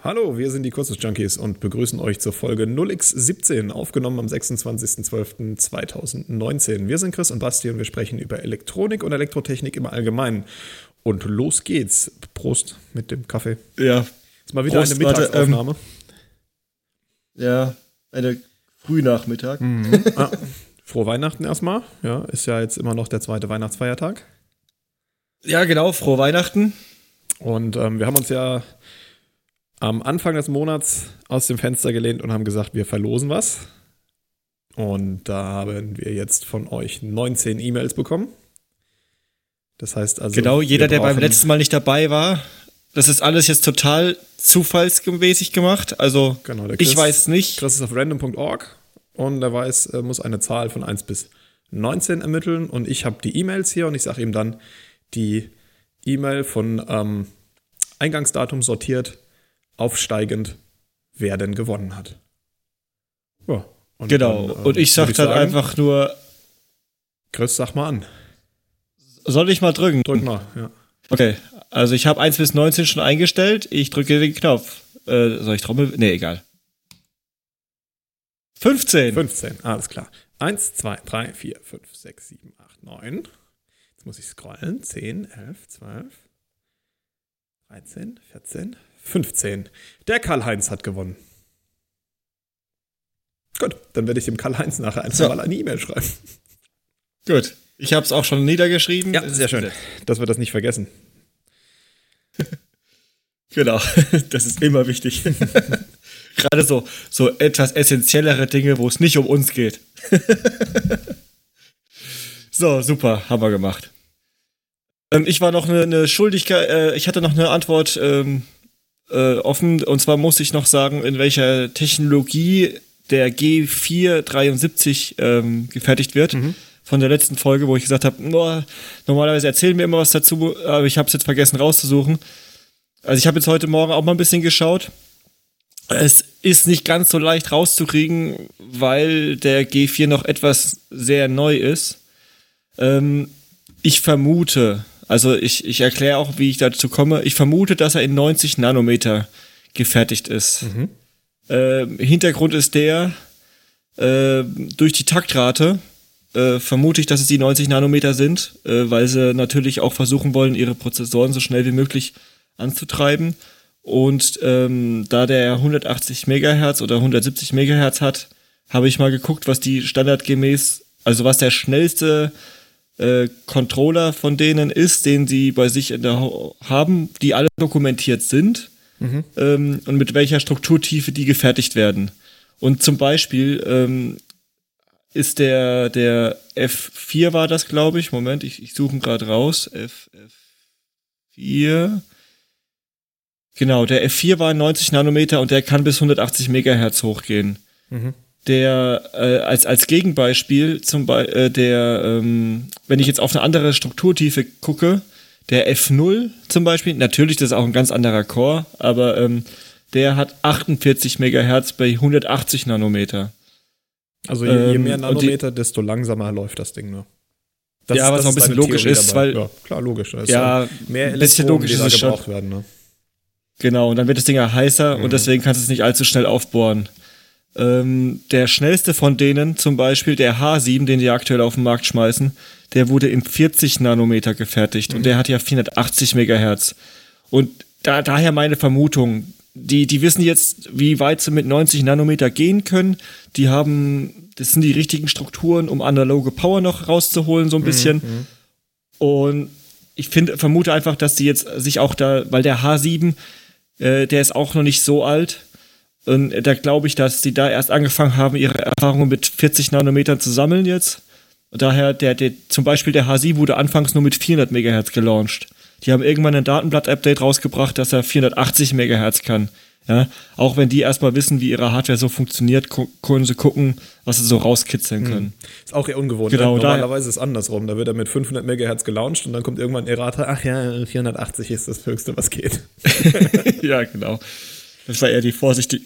Hallo, wir sind die Kursus Junkies und begrüßen euch zur Folge 0x17, aufgenommen am 26.12.2019. Wir sind Chris und Basti und wir sprechen über Elektronik und Elektrotechnik im Allgemeinen. Und los geht's. Prost mit dem Kaffee. Ja. Ist mal wieder Prost, eine Mittagsaufnahme. Warte, ähm, ja, eine Frühnachmittag. Mhm. ah, frohe Weihnachten erstmal. Ja, ist ja jetzt immer noch der zweite Weihnachtsfeiertag. Ja, genau, frohe Weihnachten. Und ähm, wir haben uns ja am Anfang des Monats aus dem Fenster gelehnt und haben gesagt, wir verlosen was. Und da haben wir jetzt von euch 19 E-Mails bekommen. Das heißt also. Genau, jeder, der beim letzten Mal nicht dabei war, das ist alles jetzt total zufallsmäßig gemacht. Also, genau, Chris, ich weiß nicht. Chris ist auf random.org und er weiß, er muss eine Zahl von 1 bis 19 ermitteln. Und ich habe die E-Mails hier und ich sage ihm dann die E-Mail von ähm, Eingangsdatum sortiert aufsteigend, wer denn gewonnen hat. Ja. Und genau. Dann, äh, und ich sag dann sagen, einfach nur. Chris, sag mal an. Soll ich mal drücken? Drück mal, ja. Okay. Also ich habe 1 bis 19 schon eingestellt. Ich drücke den Knopf. Äh, soll ich Trommel? Nee, egal. 15. 15, alles klar. 1, 2, 3, 4, 5, 6, 7, 8, 9. Jetzt muss ich scrollen. 10, 11, 12, 13, 14, 15. Der Karl-Heinz hat gewonnen. Gut, dann werde ich dem Karl-Heinz nachher einfach so. mal eine E-Mail schreiben. Gut, ich habe es auch schon niedergeschrieben. Ja, sehr schön, dass wir das nicht vergessen. genau, das ist immer wichtig. Gerade so, so etwas essentiellere Dinge, wo es nicht um uns geht. so, super, haben wir gemacht. Ähm, ich war noch eine, eine Schuldigkeit, äh, ich hatte noch eine Antwort ähm, äh, offen. Und zwar muss ich noch sagen, in welcher Technologie der G473 ähm, gefertigt wird. Mhm. Von der letzten Folge, wo ich gesagt habe, no, normalerweise erzählen wir immer was dazu, aber ich habe es jetzt vergessen rauszusuchen. Also ich habe jetzt heute Morgen auch mal ein bisschen geschaut. Es ist nicht ganz so leicht rauszukriegen, weil der G4 noch etwas sehr neu ist. Ähm, ich vermute, also ich, ich erkläre auch, wie ich dazu komme. Ich vermute, dass er in 90 Nanometer gefertigt ist. Mhm. Äh, Hintergrund ist der, äh, durch die Taktrate äh, vermute ich, dass es die 90 Nanometer sind, äh, weil sie natürlich auch versuchen wollen, ihre Prozessoren so schnell wie möglich anzutreiben. Und ähm, da der 180 Megahertz oder 170 Megahertz hat, habe ich mal geguckt, was die standardgemäß, also was der schnellste äh, Controller von denen ist, den sie bei sich in der haben, die alle dokumentiert sind mhm. ähm, und mit welcher Strukturtiefe die gefertigt werden. Und zum Beispiel ähm, ist der, der F4 war das, glaube ich. Moment, ich, ich suche ihn gerade raus. F, F4. Genau, der F4 war 90 Nanometer und der kann bis 180 Megahertz hochgehen. Mhm der äh, als, als Gegenbeispiel zum Be äh, der, ähm, wenn ich jetzt auf eine andere Strukturtiefe gucke, der F0 zum Beispiel, natürlich, das ist auch ein ganz anderer Core, aber ähm, der hat 48 Megahertz bei 180 Nanometer. Also je, je mehr ähm, Nanometer, die, desto langsamer läuft das Ding nur. Das, ja, was auch ein bisschen logisch Theorie ist, dabei. weil. Ja, klar, logisch. ja, mehr ein bisschen logisch ist es schon. Werden, ne? Genau, und dann wird das Ding ja heißer mhm. und deswegen kannst du es nicht allzu schnell aufbohren. Ähm, der schnellste von denen, zum Beispiel der H7, den die aktuell auf den Markt schmeißen, der wurde in 40 Nanometer gefertigt mhm. und der hat ja 480 Megahertz. Und da, daher meine Vermutung, die, die wissen jetzt, wie weit sie mit 90 Nanometer gehen können. Die haben, das sind die richtigen Strukturen, um analoge Power noch rauszuholen, so ein mhm, bisschen. Mhm. Und ich finde, vermute einfach, dass die jetzt sich auch da, weil der H7, äh, der ist auch noch nicht so alt, und da glaube ich, dass sie da erst angefangen haben, ihre Erfahrungen mit 40 Nanometern zu sammeln jetzt. Daher, der, der, zum Beispiel der H7 wurde anfangs nur mit 400 Megahertz gelauncht. Die haben irgendwann ein Datenblatt-Update rausgebracht, dass er 480 Megahertz kann. Ja, auch wenn die erstmal wissen, wie ihre Hardware so funktioniert, können sie gucken, was sie so rauskitzeln hm. können. Ist auch eher ungewohnt. Genau, ne? Normalerweise ist es andersrum. Da wird er mit 500 Megahertz gelauncht und dann kommt irgendwann ein Errata, ach ja, 480 ist das Höchste, was geht. ja, genau. Das war eher die vorsichtige,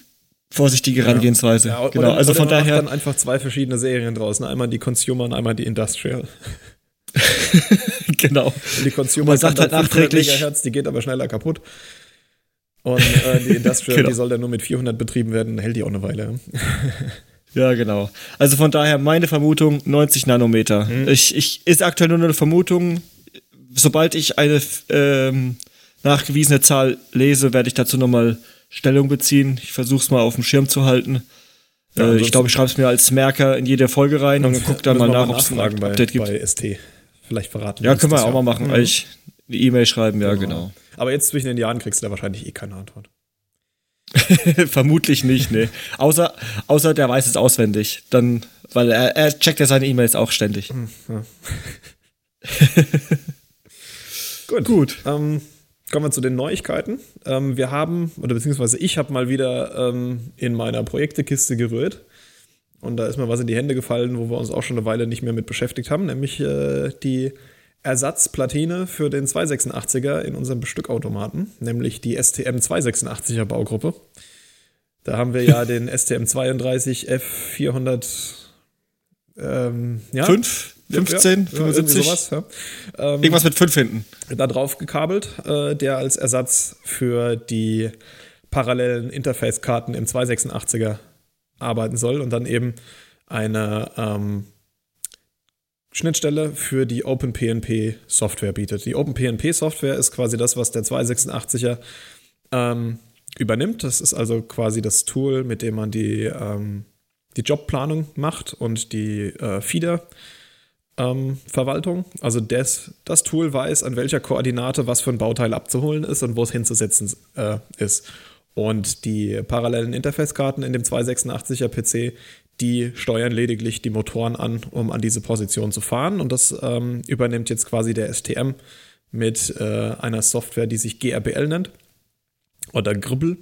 vorsichtige Herangehensweise. Ja, genau. Oder, also von daher dann einfach zwei verschiedene Serien draußen, einmal die Consumer und einmal die Industrial. genau. Und die Consumer Man sagt halt nachträglich, Megahertz, die geht aber schneller kaputt. Und äh, die Industrial, genau. die soll dann nur mit 400 betrieben werden, hält die auch eine Weile. ja, genau. Also von daher meine Vermutung 90 Nanometer. Hm. Ich, ich ist aktuell nur eine Vermutung. Sobald ich eine ähm, nachgewiesene Zahl lese, werde ich dazu nochmal Stellung beziehen. Ich versuche es mal auf dem Schirm zu halten. Ja, äh, ich glaube, ich schreibe es mir als Merker in jede Folge rein und gucke dann mal nach, ob es ein Update bei, gibt. Bei ST. Vielleicht verraten. Ja, können wir auch mal machen. Mhm. Ich eine E-Mail schreiben, ja, genau. genau. Aber jetzt zwischen den Jahren kriegst du da wahrscheinlich eh keine Antwort. Vermutlich nicht, ne. außer, außer der weiß es auswendig. Dann, weil er, er checkt ja seine E-Mails auch ständig. Hm, ja. Gut. Gut. Ähm, kommen wir zu den Neuigkeiten. Ähm, wir haben, oder beziehungsweise ich habe mal wieder ähm, in meiner Projektekiste gerührt. Und da ist mir was in die Hände gefallen, wo wir uns auch schon eine Weile nicht mehr mit beschäftigt haben, nämlich äh, die Ersatzplatine für den 286er in unserem Bestückautomaten, nämlich die STM 286er Baugruppe. Da haben wir ja den STM 32 F400 ähm, ja, 5, 15, ja, 75, sowas, ja. ähm, irgendwas mit 5 hinten. Da drauf gekabelt, äh, der als Ersatz für die parallelen Interface-Karten im 286er arbeiten soll und dann eben eine ähm, Schnittstelle für die OpenPNP Software bietet. Die OpenPNP Software ist quasi das, was der 286er ähm, übernimmt. Das ist also quasi das Tool, mit dem man die, ähm, die Jobplanung macht und die äh, Feeder. Ähm, Verwaltung. Also des, das Tool weiß, an welcher Koordinate was für ein Bauteil abzuholen ist und wo es hinzusetzen äh, ist. Und die parallelen Interface-Karten in dem 286er PC, die steuern lediglich die Motoren an, um an diese Position zu fahren. Und das ähm, übernimmt jetzt quasi der STM mit äh, einer Software, die sich GRBL nennt oder Gribbel.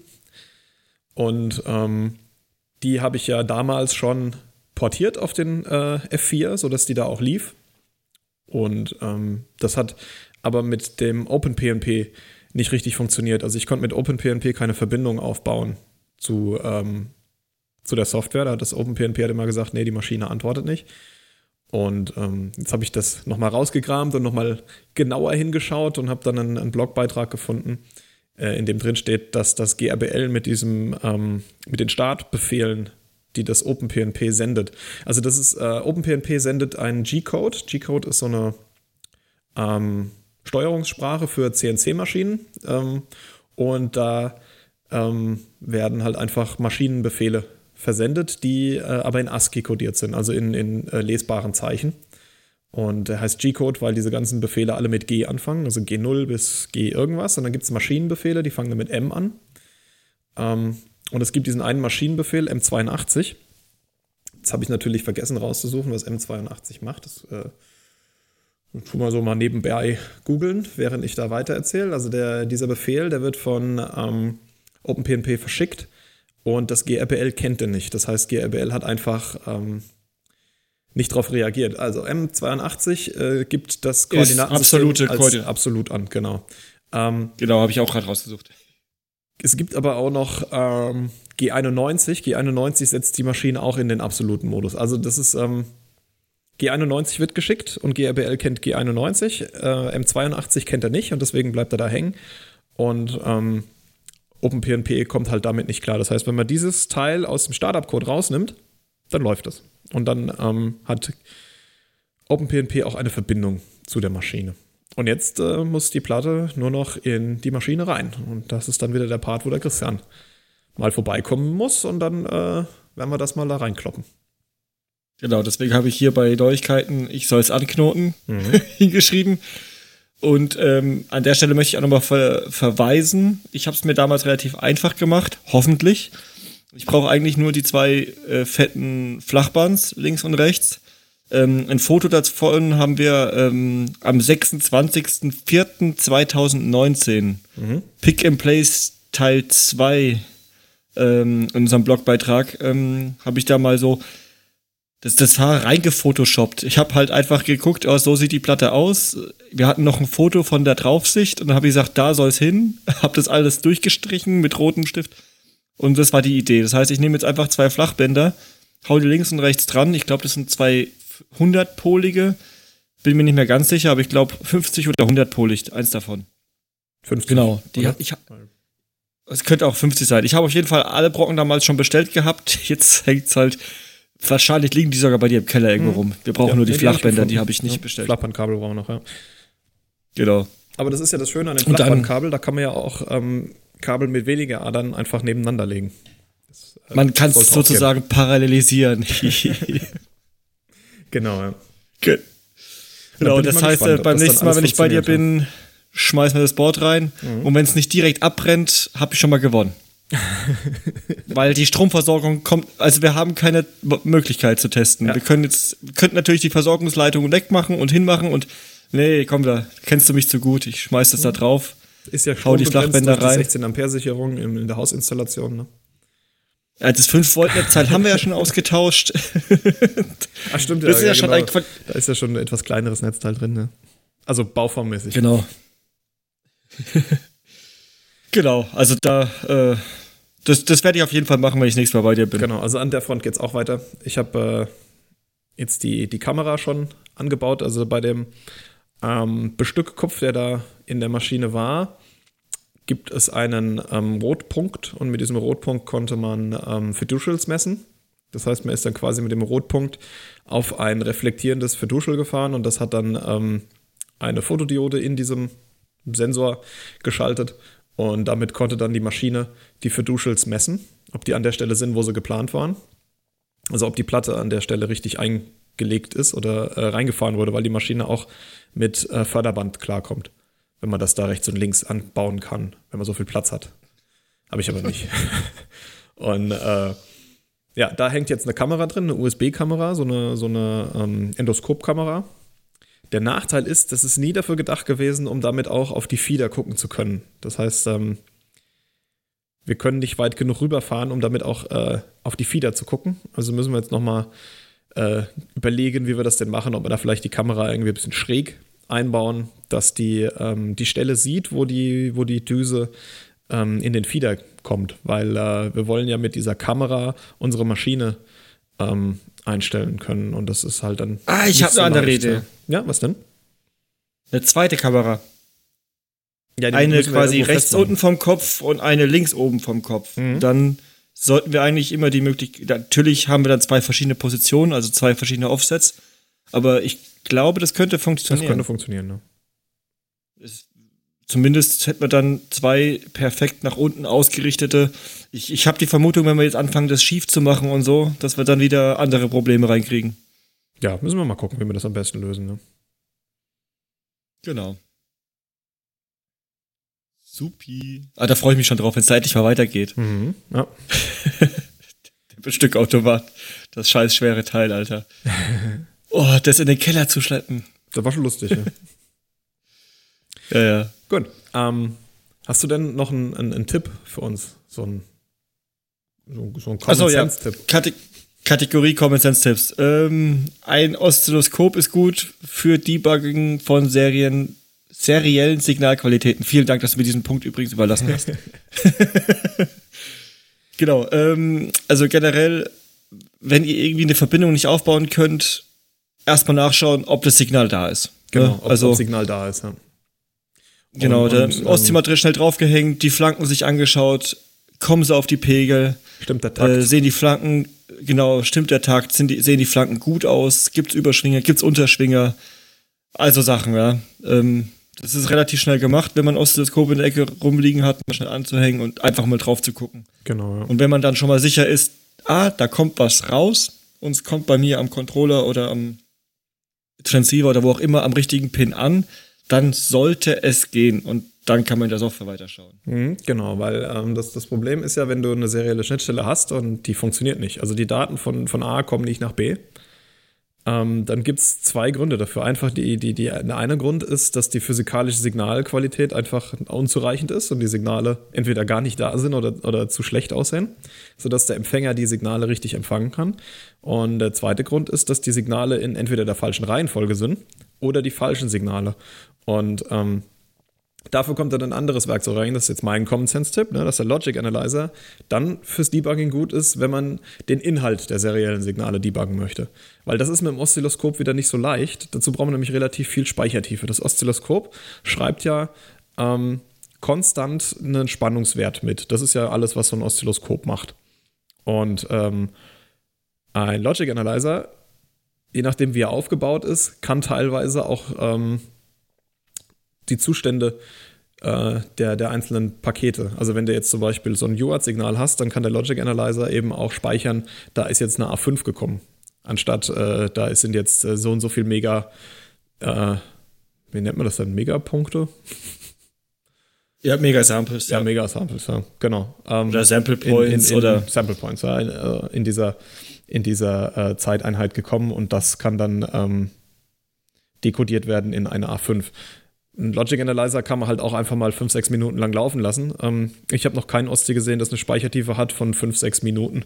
Und ähm, die habe ich ja damals schon portiert auf den äh, F4, sodass die da auch lief. Und ähm, das hat aber mit dem OpenPNP nicht richtig funktioniert. Also ich konnte mit OpenPNP keine Verbindung aufbauen zu ähm, zu der Software. Da hat das OpenPNP hat immer gesagt, nee, die Maschine antwortet nicht. Und ähm, jetzt habe ich das nochmal rausgekramt und nochmal genauer hingeschaut und habe dann einen, einen, Blogbeitrag gefunden, äh, in dem drin steht, dass das GRBL mit diesem, ähm, mit den Startbefehlen, die das OpenPNP sendet. Also das ist, äh, OpenPNP sendet einen G-Code. G-Code ist so eine ähm, Steuerungssprache für CNC-Maschinen. Ähm, und da ähm, werden halt einfach Maschinenbefehle versendet, die äh, aber in ASCII kodiert sind, also in, in äh, lesbaren Zeichen. Und der heißt G-Code, weil diese ganzen Befehle alle mit G anfangen, also G0 bis G irgendwas. Und dann gibt es Maschinenbefehle, die fangen dann mit M an. Ähm, und es gibt diesen einen Maschinenbefehl, M82. Jetzt habe ich natürlich vergessen rauszusuchen, was M82 macht. Das äh, tun wir so mal nebenbei googeln, während ich da weiter erzähle. Also der, dieser Befehl, der wird von ähm, OpenPNP verschickt und das GRBL kennt den nicht. Das heißt, GRBL hat einfach ähm, nicht darauf reagiert. Also M82 äh, gibt das Koordinatensystem absolute als absolut an, genau. Ähm, genau, habe ich auch gerade rausgesucht. Es gibt aber auch noch ähm, G91. G91 setzt die Maschine auch in den absoluten Modus. Also das ist ähm, G91 wird geschickt und GRBL kennt G91. Äh, M82 kennt er nicht und deswegen bleibt er da hängen. Und ähm, OpenPNP kommt halt damit nicht klar. Das heißt, wenn man dieses Teil aus dem Startup-Code rausnimmt, dann läuft es. Und dann ähm, hat OpenPNP auch eine Verbindung zu der Maschine. Und jetzt äh, muss die Platte nur noch in die Maschine rein. Und das ist dann wieder der Part, wo der Christian mal vorbeikommen muss und dann äh, werden wir das mal da reinkloppen. Genau, deswegen habe ich hier bei Neuigkeiten, ich soll es anknoten, mhm. hingeschrieben. Und ähm, an der Stelle möchte ich auch nochmal ver verweisen. Ich habe es mir damals relativ einfach gemacht, hoffentlich. Ich brauche eigentlich nur die zwei äh, fetten Flachbands links und rechts. Ähm, ein Foto davon haben wir ähm, am 26.04.2019. Mhm. Pick and Place Teil 2 ähm, in unserem Blogbeitrag ähm, habe ich da mal so das, das war reingefotoshoppt. Ich habe halt einfach geguckt, oh, so sieht die Platte aus. Wir hatten noch ein Foto von der Draufsicht und dann habe ich gesagt, da soll es hin. Habe das alles durchgestrichen mit rotem Stift. Und das war die Idee. Das heißt, ich nehme jetzt einfach zwei Flachbänder, hau die links und rechts dran. Ich glaube, das sind zwei 100-polige. Bin mir nicht mehr ganz sicher, aber ich glaube 50 oder 100-polig, eins davon. 50. Genau. Die, ich, Es könnte auch 50 sein. Ich habe auf jeden Fall alle Brocken damals schon bestellt gehabt. Jetzt hängt es halt. Wahrscheinlich liegen die sogar bei dir im Keller irgendwo rum. Wir brauchen Ja, nur die Flachbänder, die habe ich nicht Ja, bestellt. Flappbandkabel brauchen wir noch, ja. Genau. Aber das ist ja das Schöne an dann- Flachbandkabel, da kann man ja auch ähm, Kabel mit weniger Adern einfach nebeneinander legen. Das, äh, Man kann es sozusagen parallelisieren. Genau, ja. Bin Genau, das heißt, gespannt, äh, beim nächsten Mal, wenn ich bei dir bin, schmeißen wir das Board rein. Mhm. Und wenn es nicht direkt abbrennt, habe ich schon mal gewonnen. Weil die Stromversorgung kommt, also wir haben keine Möglichkeit zu testen. Ja. Wir können jetzt, könnten natürlich die Versorgungsleitung wegmachen und hinmachen und nee, komm da, kennst du mich zu gut, ich schmeiß das da drauf. Ist ja Hau die Flachbänder durch die rein. 16 Ampere Sicherung in, in der Hausinstallation. Ne? Ja, das 5 Volt Netzteil haben wir ja schon ausgetauscht. Ach stimmt, Das ist ja schon ein Quat- Da ist ja schon ein etwas kleineres Netzteil drin. Ne? Also bauformmäßig. Genau. genau, also da, äh, das, das werde ich auf jeden Fall machen, wenn ich nächstes Mal bei dir bin. Genau, also an der Front geht es auch weiter. Ich habe äh, jetzt die, die Kamera schon angebaut. Also bei dem ähm, Bestückkopf, der da in der Maschine war, gibt es einen ähm, Rotpunkt und mit diesem Rotpunkt konnte man ähm, Fiducials messen. Das heißt, man ist dann quasi mit dem Rotpunkt auf ein reflektierendes Fiducial gefahren und das hat dann ähm, eine Fotodiode in diesem Sensor geschaltet und damit konnte dann die Maschine die Fiducials messen, ob die an der Stelle sind, wo sie geplant waren. Also ob die Platte an der Stelle richtig eingelegt ist oder äh, reingefahren wurde, weil die Maschine auch mit äh, Förderband klarkommt, wenn man das da rechts und links anbauen kann, wenn man so viel Platz hat. Habe ich aber nicht. und äh, ja, da hängt jetzt eine Kamera drin, eine USB-Kamera, so eine, so eine ähm, Endoskopkamera. Der Nachteil ist, das ist nie dafür gedacht gewesen, um damit auch auf die Fieder gucken zu können. Das heißt, ähm, wir können nicht weit genug rüberfahren, um damit auch äh, auf die Fieder zu gucken. Also müssen wir jetzt nochmal äh, überlegen, wie wir das denn machen, ob wir da vielleicht die Kamera irgendwie ein bisschen schräg einbauen, dass die ähm, die Stelle sieht, wo die, wo die Düse ähm, in den Fieder kommt. Weil äh, wir wollen ja mit dieser Kamera unsere Maschine ähm, einstellen können. Und das ist halt dann. Ah, ich nicht hab eine andere leicht, Idee. Ja. ja, was denn? Eine zweite Kamera. Ja, Eine quasi rechts unten vom Kopf und eine links oben vom Kopf. Mhm. Dann sollten wir eigentlich immer die Möglichkeit, natürlich haben wir dann zwei verschiedene Positionen, also zwei verschiedene Offsets, aber ich glaube, das könnte Das funktionieren. könnte funktionieren, ne? Es- Zumindest hätten wir dann zwei perfekt nach unten ausgerichtete. Ich, ich habe die Vermutung, wenn wir jetzt anfangen, das schief zu machen und so, dass wir dann wieder andere Probleme reinkriegen. Ja, müssen wir mal gucken, wie wir das am besten lösen. Ne? Genau. Supi. Ah, da freue ich mich schon drauf, wenn es endlich mal weitergeht. Mhm. Ja. Der Stückautomat. Das scheiß schwere Teil, Alter. Oh, das in den Keller zu schleppen. Das war schon lustig. ja. Ja, ja. Gut. Ähm, hast du denn noch einen, einen, einen Tipp für uns? So ein, so, so ein Common Achso, ja. Sense-Tipp. Kate Kategorie Common Sense Tipps. Ähm, ein Oszilloskop ist gut für Debugging von Serien, seriellen Signalqualitäten. Vielen Dank, dass du mir diesen Punkt übrigens überlassen hast. genau. Ähm, also generell, wenn ihr irgendwie eine Verbindung nicht aufbauen könnt, erstmal nachschauen, ob das Signal da ist. Genau, ob also das Signal da ist. Ja. Genau, Und- der und, ähm, schnell draufgehängt, die Flanken sich angeschaut, kommen sie auf die Pegel, Stimmt der Takt? äh, sehen die Flanken, genau, stimmt der Takt, sind die, sehen die Flanken gut aus, gibt's Überschwinger, gibt's Unterschwinger, also Sachen, ja. Ähm, das ist relativ schnell gemacht, wenn man Oszilloskop in der Ecke rumliegen hat, mal schnell anzuhängen und einfach mal drauf zu gucken. genau, ja. Und wenn man dann schon mal sicher ist, ah, da kommt was raus und es kommt bei mir am Controller oder am Transceiver oder wo auch immer am richtigen Pin an, dann sollte es gehen und dann kann man in der Software weiterschauen. Mhm, genau, weil ähm, das, das Problem ist ja, wenn du eine serielle Schnittstelle hast und die funktioniert nicht. Also die Daten von, von A kommen nicht nach B. Ähm, dann gibt es zwei Gründe dafür. Einfach die, die, die, der eine Grund ist, dass die physikalische Signalqualität einfach unzureichend ist und die Signale entweder gar nicht da sind oder, oder zu schlecht aussehen, sodass der Empfänger die Signale richtig empfangen kann. Und der zweite Grund ist, dass die Signale in entweder der falschen Reihenfolge sind oder die falschen Signale. Und ähm, Dafür kommt dann ein anderes Werkzeug rein, das ist jetzt mein Common Sense-Tipp, ne, dass der Logic Analyzer dann fürs Debugging gut ist, wenn man den Inhalt der seriellen Signale debuggen möchte. Weil das ist mit dem Oszilloskop wieder nicht so leicht. Dazu brauchen wir nämlich relativ viel Speichertiefe. Das Oszilloskop schreibt ja ähm, konstant einen Spannungswert mit. Das ist ja alles, was so ein Oszilloskop macht. Und ähm, ein Logic Analyzer, je nachdem wie er aufgebaut ist, kann teilweise auch ähm, die Zustände äh, der, der einzelnen Pakete. Also wenn du jetzt zum Beispiel so ein UART-Signal hast, dann kann der Logic Analyzer eben auch speichern, da ist jetzt eine A5 gekommen. Anstatt äh, da sind jetzt äh, so und so viel Mega, äh, wie nennt man das dann, Megapunkte? Ja, Mega-Samples. Ja, ja Mega-Samples, ja, genau. Ähm, oder Sample Points in, in, in oder Sample Points, ja, in, äh, in dieser, in dieser äh, Zeiteinheit gekommen und das kann dann ähm, dekodiert werden in eine A5. Ein Logic Analyzer kann man halt auch einfach mal 5, 6 Minuten lang laufen lassen. Ähm, ich habe noch keinen Ostsee gesehen, das eine Speichertiefe hat von 5, 6 Minuten,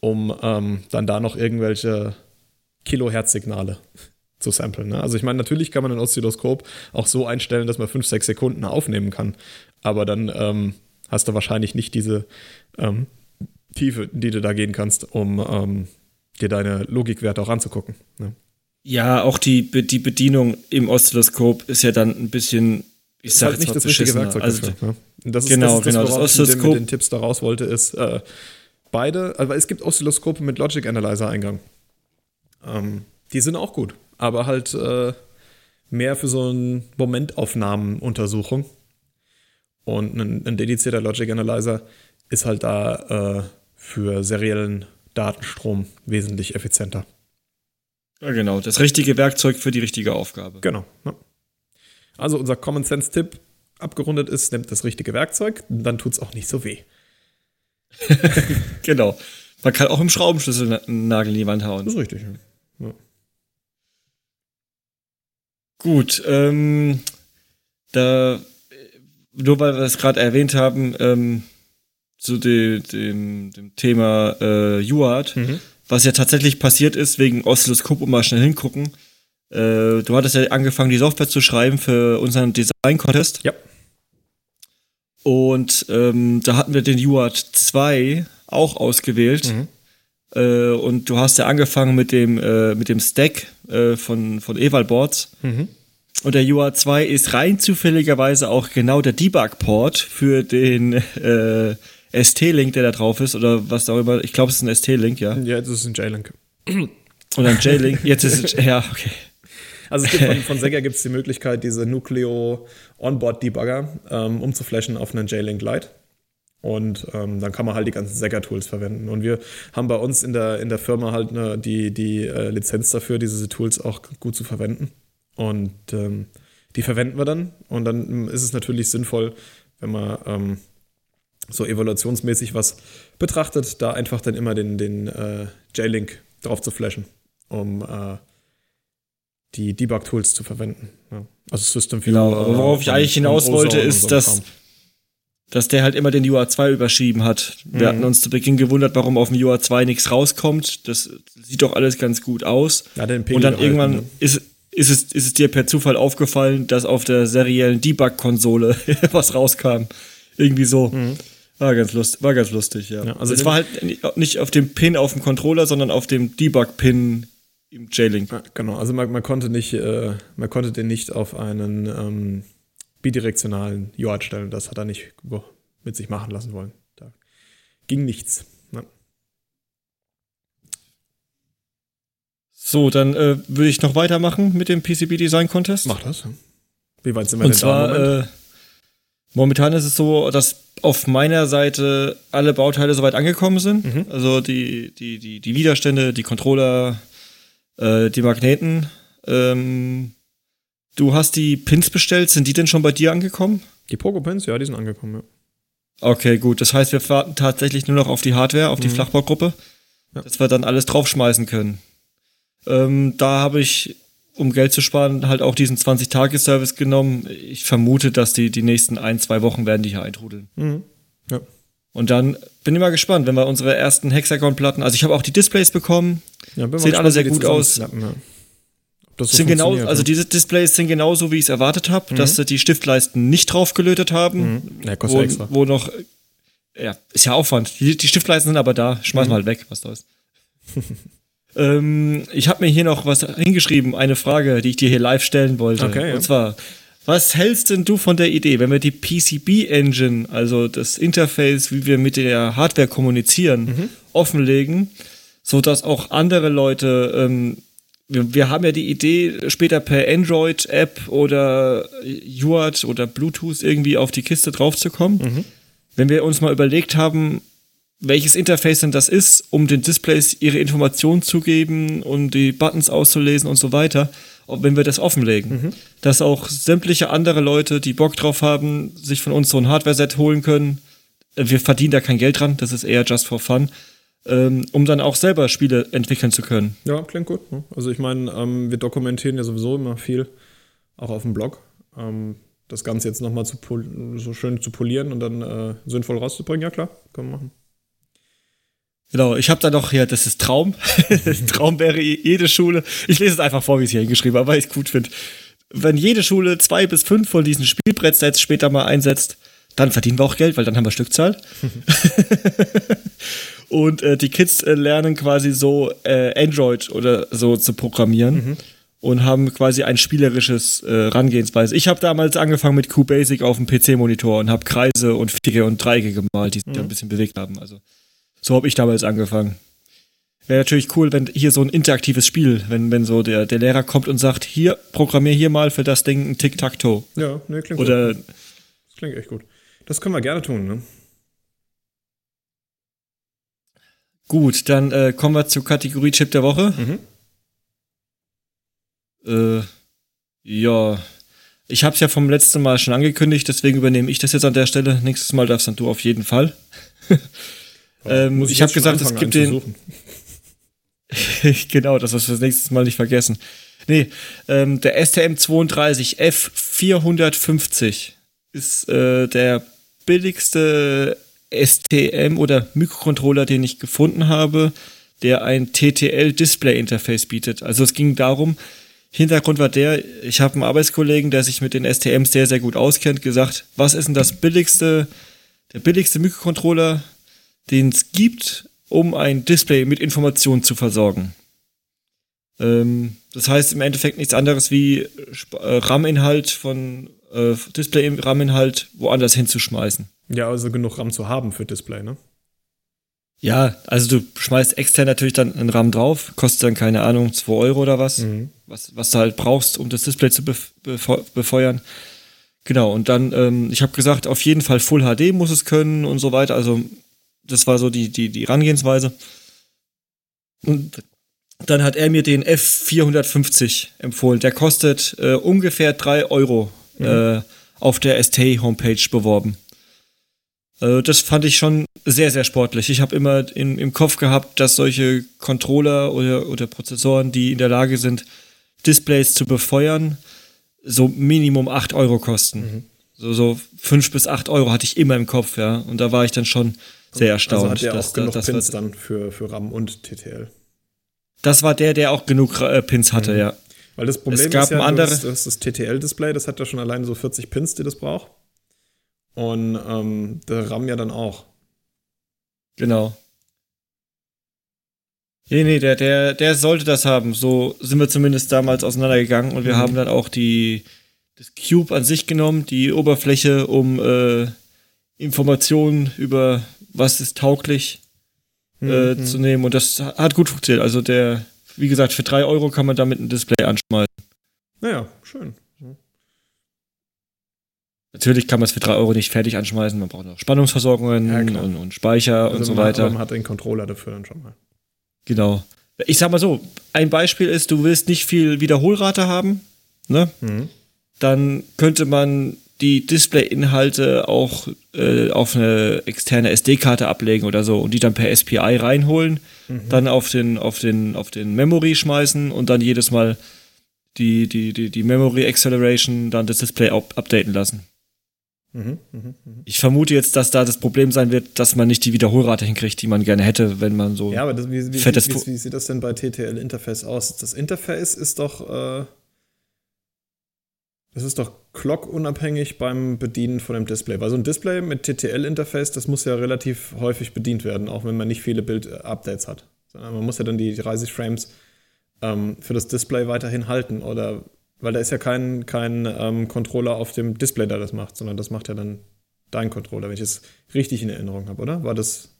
um ähm, dann da noch irgendwelche Kilohertz-Signale zu samplen. Ne? Also ich meine, natürlich kann man ein Oszilloskop auch so einstellen, dass man 5, 6 Sekunden aufnehmen kann. Aber dann ähm, hast du wahrscheinlich nicht diese ähm, Tiefe, die du da gehen kannst, um ähm, dir deine Logikwerte auch anzugucken. Ne? Ja, auch die, die Bedienung im Oszilloskop ist ja dann ein bisschen, ich sag halt nicht das richtige Werkzeug also, dafür. Ne? Das ist, genau, das, ist das, genau. Das Oszilloskop. mit den Tipps da raus wollte, ist äh, beide, also es gibt Oszilloskope mit Logic Analyzer Eingang. Ähm, die sind auch gut, aber halt äh, mehr für so eine Momentaufnahmenuntersuchung. Und ein, ein, dedizierter Logic Analyzer ist halt da äh, für seriellen Datenstrom wesentlich effizienter. Ja, genau. Das richtige Werkzeug für die richtige Aufgabe. Genau. Ja. Also unser Common Sense-Tipp abgerundet ist, nimmt das richtige Werkzeug, dann tut es auch nicht so weh. genau. Man kann auch im Schraubenschlüssel einen Nagel in die Wand hauen. Das ist richtig. Ja. Gut, ähm, da, nur weil wir es gerade erwähnt haben, ähm, zu de, dem, dem Thema äh, UART, mhm was ja tatsächlich passiert ist, wegen Oszilloskop und mal schnell hingucken. Äh, du hattest ja angefangen, die Software zu schreiben für unseren Design-Contest. Ja. Und ähm, da hatten wir den UART 2 auch ausgewählt. Mhm. Äh, und du hast ja angefangen mit dem, äh, mit dem Stack äh, von, von Evalboards. Mhm. Und der UART 2 ist rein zufälligerweise auch genau der Debug-Port für den äh, ST-Link, der da drauf ist, oder was auch immer. Ich glaube, es ist ein ST-Link, ja. Ja, das ist ein J-Link. Und ein J-Link. Jetzt ist es, ja, okay. Also es gibt von, von Sega gibt es die Möglichkeit, diese Nucleo Onboard Debugger ähm, umzuflashen auf einen J-Link Lite. Und ähm, dann kann man halt die ganzen Sega-Tools verwenden. Und wir haben bei uns in der, in der Firma halt eine, die, die äh, Lizenz dafür, diese Tools auch gut zu verwenden. Und ähm, die verwenden wir dann. Und dann ist es natürlich sinnvoll, wenn man ähm, so evaluationsmäßig was betrachtet, da einfach dann immer den, den äh, J-Link drauf zu flashen, um äh, die Debug-Tools zu verwenden. Ja. Also System View. Genau, aber worauf ich eigentlich hinaus wollte, ist, so dass, dass der halt immer den UA2 überschrieben hat. Wir mhm. hatten uns zu Beginn gewundert, warum auf dem UA2 nichts rauskommt. Das sieht doch alles ganz gut aus. Ja, den Und dann irgendwann ne? ist, ist, es, ist es dir per Zufall aufgefallen, dass auf der seriellen Debug-Konsole was rauskam. Irgendwie so. Mhm. War ganz, lust, war ganz lustig, ja. ja also es war halt nicht auf dem Pin auf dem Controller, sondern auf dem Debug-Pin im J-Link. Genau, also man, man, konnte nicht, äh, man konnte den nicht auf einen ähm, bidirektionalen UART stellen. Das hat er nicht mit sich machen lassen wollen. Da ging nichts. Ja. So, dann äh, würde ich noch weitermachen mit dem PCB Design Contest. Mach das. Wie weit sind wir Und denn zwar, da? Äh, momentan ist es so, dass auf meiner Seite alle Bauteile soweit angekommen sind. Mhm. Also die, die, die, die Widerstände, die Controller, äh, die Magneten. Ähm, du hast die Pins bestellt, sind die denn schon bei dir angekommen? Die Pogo-Pins, ja, die sind angekommen, ja. Okay, gut. Das heißt, wir warten tatsächlich nur noch auf die Hardware, auf die mhm. Flachbaugruppe, ja. dass wir dann alles draufschmeißen können. Ähm, da habe ich um Geld zu sparen, halt auch diesen 20-Tage-Service genommen. Ich vermute, dass die die nächsten ein, zwei Wochen werden die hier eintrudeln. Mhm. Ja. Und dann bin ich mal gespannt, wenn wir unsere ersten Hexagon-Platten, also ich habe auch die Displays bekommen, ja, sehen alle sehr gut aus. Ja. So sind genau, also diese Displays sind genauso, wie ich es erwartet habe, mhm. dass sie die Stiftleisten nicht draufgelötet haben. Mhm. Ja, kostet wo, extra. wo noch, ja, ist ja Aufwand. Die, die Stiftleisten sind aber da, schmeißen wir mhm. halt weg, was da ist. Ähm, ich habe mir hier noch was hingeschrieben, eine Frage, die ich dir hier live stellen wollte. Okay, ja. Und zwar, Was hältst denn du von der Idee, wenn wir die PCB-Engine, also das Interface, wie wir mit der Hardware kommunizieren, mhm. offenlegen, sodass auch andere Leute, ähm, wir, wir, haben ja die Idee, später per Android-App oder UART oder Bluetooth irgendwie auf die Kiste draufzukommen. Mhm. Wenn wir uns mal überlegt haben, welches Interface denn das ist, um den Displays ihre Informationen zu geben, um die Buttons auszulesen und so weiter, wenn wir das offenlegen. Mhm. Dass auch sämtliche andere Leute, die Bock drauf haben, sich von uns so ein Hardware-Set holen können. Äh, wir verdienen da kein Geld dran, das ist eher just for fun. Ähm, um dann auch selber Spiele entwickeln zu können. Ja, klingt gut. Ne? Also ich meine, ähm, wir dokumentieren ja sowieso immer viel, auch auf dem Blog. Ähm, das Ganze jetzt nochmal so schön zu polieren und dann äh, sinnvoll rauszubringen, ja klar, können wir machen. Genau, ich habe da noch hier, das ist Traum. Traum wäre jede Schule. Ich lese es einfach vor, wie ich es hier hingeschrieben habe, weil ich es gut finde. Wenn jede Schule zwei bis fünf von diesen Spielbrettsets später mal einsetzt, dann verdienen wir auch Geld, weil dann haben wir Stückzahl. und äh, die Kids äh, lernen quasi so äh, Android oder so zu programmieren. Mhm. Und haben quasi ein spielerisches äh, Rangehensweise. Ich habe damals angefangen mit QBasic auf dem PC-Monitor und habe Kreise und Vierecke und Dreiecke gemalt, die sich mhm. ein bisschen bewegt haben. Also so habe ich damals angefangen. Wäre natürlich cool, wenn hier so ein interaktives Spiel, wenn, wenn so der, der Lehrer kommt und sagt, hier, programmier hier mal für das Ding ein Tic-Tac-Toe. Ja, ne, klingt Oder gut. Das klingt echt gut. Das können wir gerne tun, ne? Gut, dann äh, kommen wir zur Kategorie Chip der Woche. Mhm. Äh, ja, ich habe es ja vom letzten Mal schon angekündigt, deswegen übernehme ich das jetzt an der Stelle. Nächstes Mal darfst dann du auf jeden Fall. Ähm, ich, ich habe gesagt, es gibt den. genau, das was wir das nächste Mal nicht vergessen. Nee, ähm, der STM32F450 ist äh, der billigste STM oder Mikrocontroller, den ich gefunden habe, der ein TTL-Display-Interface bietet. Also es ging darum, Hintergrund war der, ich habe einen Arbeitskollegen, der sich mit den STMs sehr, sehr gut auskennt, gesagt, was ist denn das billigste, der billigste Mikrocontroller, den es gibt, um ein Display mit Informationen zu versorgen. Ähm, das heißt im Endeffekt nichts anderes wie äh, RAM-Inhalt von äh, Display-RAM-Inhalt woanders hinzuschmeißen. Ja, also genug RAM zu haben für Display, ne? Ja, also du schmeißt extern natürlich dann einen RAM drauf, kostet dann keine Ahnung, 2 Euro oder was, mhm. was, was du halt brauchst, um das Display zu befeuern. Genau, und dann, ähm, ich habe gesagt, auf jeden Fall Full HD muss es können und so weiter. Also das war so die, die, die Herangehensweise. Und dann hat er mir den F450 empfohlen. Der kostet äh, ungefähr 3 Euro mhm. äh, auf der ST-Homepage beworben. Äh, das fand ich schon sehr, sehr sportlich. Ich habe immer in, im Kopf gehabt, dass solche Controller oder, oder Prozessoren, die in der Lage sind, Displays zu befeuern, so Minimum 8 Euro kosten. Mhm. So, so 5 bis 8 Euro hatte ich immer im Kopf, ja. Und da war ich dann schon sehr erstaunt. Also hat der auch genug das Pins dann für, für RAM und TTL. Das war der, der auch genug äh, Pins hatte, mhm. ja. Weil das Problem es gab ist ja, andere das, das, das TTL-Display, das hat ja schon allein so 40 Pins, die das braucht. Und ähm, der RAM ja dann auch. Genau. Nee, nee, der, der, der sollte das haben. So sind wir zumindest damals auseinandergegangen und wir mhm. haben dann auch die, das Cube an sich genommen, die Oberfläche, um äh, Informationen über was ist tauglich äh, mhm. zu nehmen. Und das hat gut funktioniert. Also der, wie gesagt, für drei Euro kann man damit ein Display anschmeißen. Naja, schön. Natürlich kann man es für drei Euro nicht fertig anschmeißen. Man braucht noch Spannungsversorgungen ja, und, und, Speicher also und so weiter. Man hat den Controller dafür dann schon mal. Genau. Ich sag mal so, ein Beispiel ist, du willst nicht viel Wiederholrate haben, ne? Mhm. Dann könnte man die Display-Inhalte auch äh, auf eine externe SD-Karte ablegen oder so und die dann per SPI reinholen, mhm. dann auf den, auf den, auf den Memory schmeißen und dann jedes Mal die, die, die, die Memory Acceleration dann das Display up updaten lassen. Mhm, mh, mh. Ich vermute jetzt, dass da das Problem sein wird, dass man nicht die Wiederholrate hinkriegt, die man gerne hätte, wenn man so. Ja, aber das, wie, wie, wie, wie, sieht das denn bei TTL-Interface aus? Das Interface ist doch. Äh das ist doch clock-unabhängig beim Bedienen von dem Display. Weil so ein Display mit TTL-Interface, das muss ja relativ häufig bedient werden, auch wenn man nicht viele Bild-Updates hat. Man muss ja dann die 30 Frames ähm, für das Display weiterhin halten. Oder Weil da ist ja kein, kein ähm, Controller auf dem Display, der das macht, sondern das macht ja dann dein Controller, wenn ich es richtig in Erinnerung habe, oder? War das.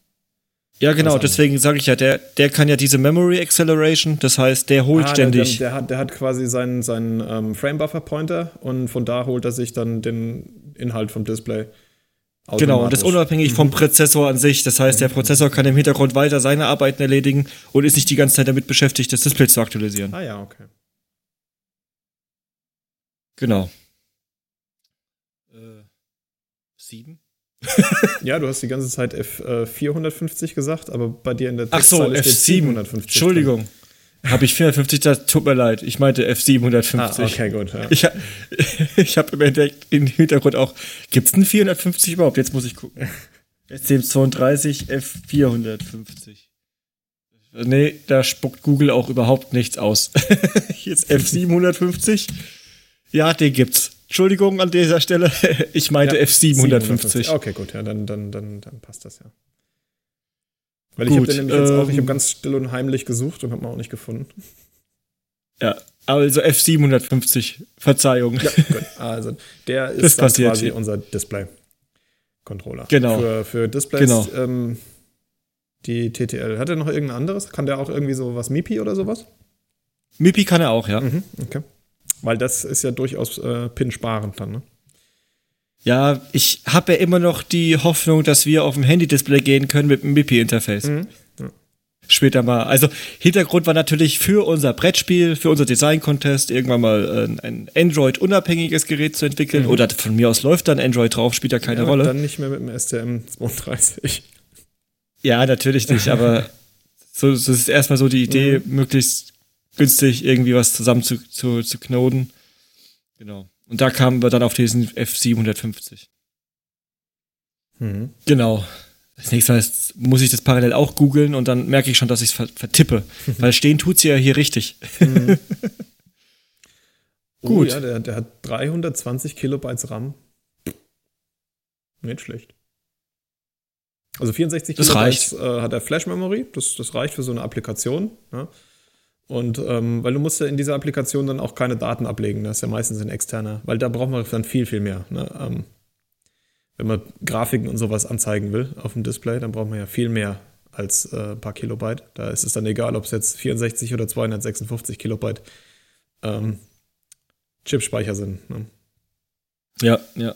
Ja, genau, deswegen sage ich ja, der, der kann ja diese Memory Acceleration, das heißt, der holt Ah, ständig. Der, der, der, hat, der hat quasi seinen, seinen ähm, Frame-Buffer-Pointer und von da holt er sich dann den Inhalt vom Display. Genau, und das automatisch. unabhängig vom Prozessor an sich. Das heißt, der Prozessor kann im Hintergrund weiter seine Arbeiten erledigen und ist nicht die ganze Zeit damit beschäftigt, das Display zu aktualisieren. Ah ja, okay. Genau. Äh, sieben? Ja, du hast die ganze Zeit F450 gesagt, aber bei dir in der Ach so, Textzeile steht F7. 750. Entschuldigung. Habe ich 450, das tut mir leid. Ich meinte F750. Ah, okay, gut. Ja. Ich, ich habe entdeckt im Hintergrund auch, gibt es einen 450 überhaupt? Jetzt muss ich gucken. S732 F450. Nee, da spuckt Google auch überhaupt nichts aus. Jetzt F750. Ja, den gibt's. Entschuldigung an dieser Stelle. Ich meinte Ja, F750. Okay, gut, ja, dann, dann, dann, dann passt das ja. Weil ich Gut, habe den nämlich jetzt auch, ich ähm, habe ganz still und heimlich gesucht und habe mal auch nicht gefunden. Ja, also F750. Verzeihung. Ja, gut. Also, der ist quasi hier. unser Display-Controller. Genau. Für, für Displays, Genau. ähm, die TTL. Hat er noch irgendein anderes? Kann der auch irgendwie so was MIPI oder sowas? MIPI kann er auch, ja. Mhm, okay. Weil das ist ja durchaus äh, pin-sparend dann, ne? Ja, ich habe ja immer noch die Hoffnung, dass wir auf dem Handy-Display gehen können mit dem MIPI-Interface. Mhm. Später mal. Also Hintergrund war natürlich für unser Brettspiel, für unser Design-Contest irgendwann mal äh, ein Android-unabhängiges Gerät zu entwickeln. Mhm. Oder von mir aus läuft dann Android drauf, spielt ja keine ja, Rolle. Dann nicht mehr mit dem STM32. Ja, natürlich nicht, aber so, das ist erstmal so die Idee, Mhm. möglichst günstig irgendwie was zusammen zu, zu, zu knoten. Genau. Und da kamen wir dann auf diesen F750. Mhm. Genau. Das nächste Mal ist, muss ich das parallel auch googeln und dann merke ich schon, dass ich es ver vertippe. Weil stehen tut sie ja hier richtig. Oh, Gut. ja, der, der hat 320 Kilobytes RAM. Nicht schlecht. Also 64 Das Kilobytes äh, hat er Flash-Memory. Das, das reicht für so eine Applikation. Ja. Und ähm, weil du musst ja in dieser Applikation dann auch keine Daten ablegen. Das ist ja meistens ein externer. Weil da braucht man dann viel, viel mehr. Ne? Ähm, wenn man Grafiken und sowas anzeigen will auf dem Display, dann braucht man ja viel mehr als äh, ein paar Kilobyte. Da ist es dann egal, ob es jetzt 64 oder 256 Kilobyte ähm, Chipspeicher sind. Ne? Ja, ja.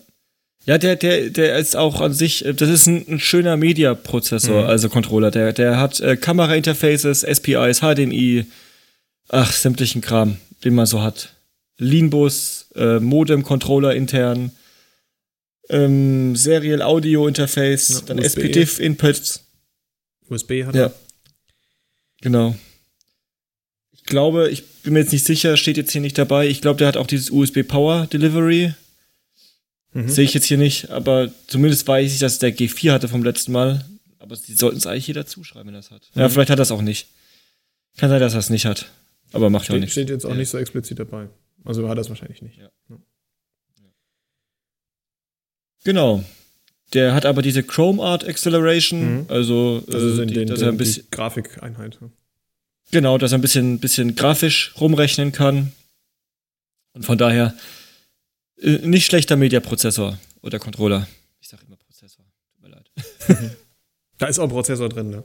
Ja, der, der, der ist auch an sich, äh, das ist ein, ein schöner Media-Prozessor, Mhm. also Controller. Der, der hat äh, Kamera-Interfaces, SPIs, HDMI, ach, sämtlichen Kram, den man so hat. Leanbus, äh, Modem-Controller intern, ähm, Serial Audio Interface, Ja, dann USB. SPDIF Inputs. USB hat Ja. er. Genau. Ich glaube, ich bin mir jetzt nicht sicher, steht jetzt hier nicht dabei. Ich glaube, der hat auch dieses USB Power Delivery. Mhm. Sehe ich jetzt hier nicht, aber zumindest weiß ich, dass der G4 hatte vom letzten Mal. Aber sie sollten es eigentlich jeder zuschreiben, wenn er das hat. Ja, Mhm. vielleicht hat er es auch nicht. Kann sein, dass er es nicht hat. Aber macht ja auch Steht, nichts. steht jetzt auch Ja. nicht so explizit dabei. Also hat er es wahrscheinlich nicht. Ja. Genau. Der hat aber diese Chrome Art Acceleration, Mhm. also, Also äh, die, den, dass er ein bisschen, die Grafikeinheit. Genau, dass er ein bisschen, bisschen grafisch rumrechnen kann. Und von daher äh, nicht schlechter Mediaprozessor oder Controller. Ich sage immer Prozessor. Tut mir leid. Da ist auch ein Prozessor drin, ne?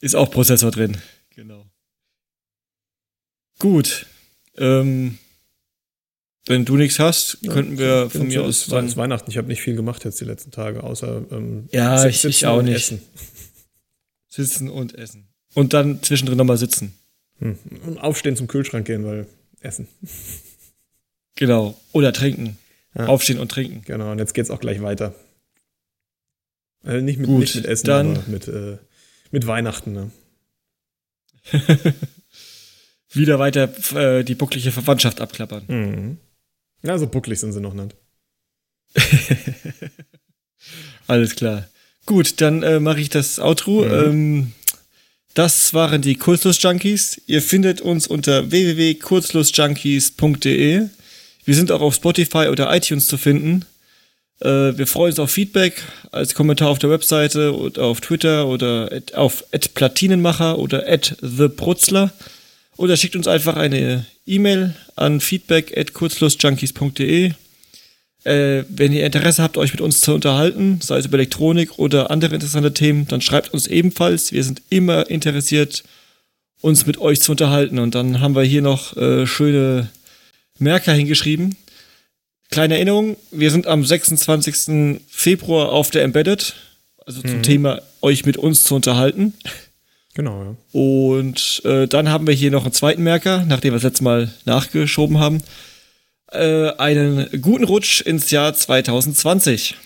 Ist auch Prozessor drin. Gut. Ähm, wenn du nichts hast, könnten wir von mir aus Es es Weihnachten. Ich habe nicht viel gemacht jetzt die letzten Tage, außer ähm, Ja, si- ich- ich sitzen auch und nicht. Essen. sitzen und essen. Und dann zwischendrin nochmal sitzen. Hm. Und aufstehen zum Kühlschrank gehen, weil Essen. Genau. Oder trinken. Ja. Aufstehen und trinken. Genau, und jetzt geht's auch gleich weiter. Äh, nicht, mit, Gut, nicht mit Essen, dann- aber mit, äh, mit Weihnachten. Ne? Wieder weiter äh, die bucklige Verwandtschaft abklappern. Mhm. Ja, so bucklig sind sie noch nicht. Alles klar. Gut, dann äh, mache ich das Outro. Mhm. Ähm, das waren die Kurzlust-Junkies. Ihr findet uns unter www.kurzlustjunkies.de. Wir sind auch auf Spotify oder iTunes zu finden. Äh, wir freuen uns auf Feedback als Kommentar auf der Webseite oder auf Twitter oder at, auf at Platinenmacher oder at ThePrutzler Oder schickt uns einfach eine E-Mail an feedback@kurzlustjunkies.de. Äh, wenn ihr Interesse habt, euch mit uns zu unterhalten, sei es über Elektronik oder andere interessante Themen, dann schreibt uns ebenfalls. Wir sind immer interessiert, uns mit euch zu unterhalten. Und dann haben wir hier noch äh, schöne Merker hingeschrieben. Kleine Erinnerung, wir sind am 26. Februar auf der Embedded, also zum mhm. Thema euch mit uns zu unterhalten. Genau, ja. Und äh, dann haben wir hier noch einen zweiten Merker, nachdem wir das letzte Mal nachgeschoben haben. Äh, einen guten Rutsch ins Jahr 2020.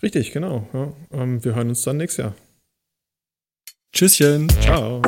Richtig, genau. Ja. Ähm, wir hören uns dann nächstes Jahr. Tschüsschen. Ciao.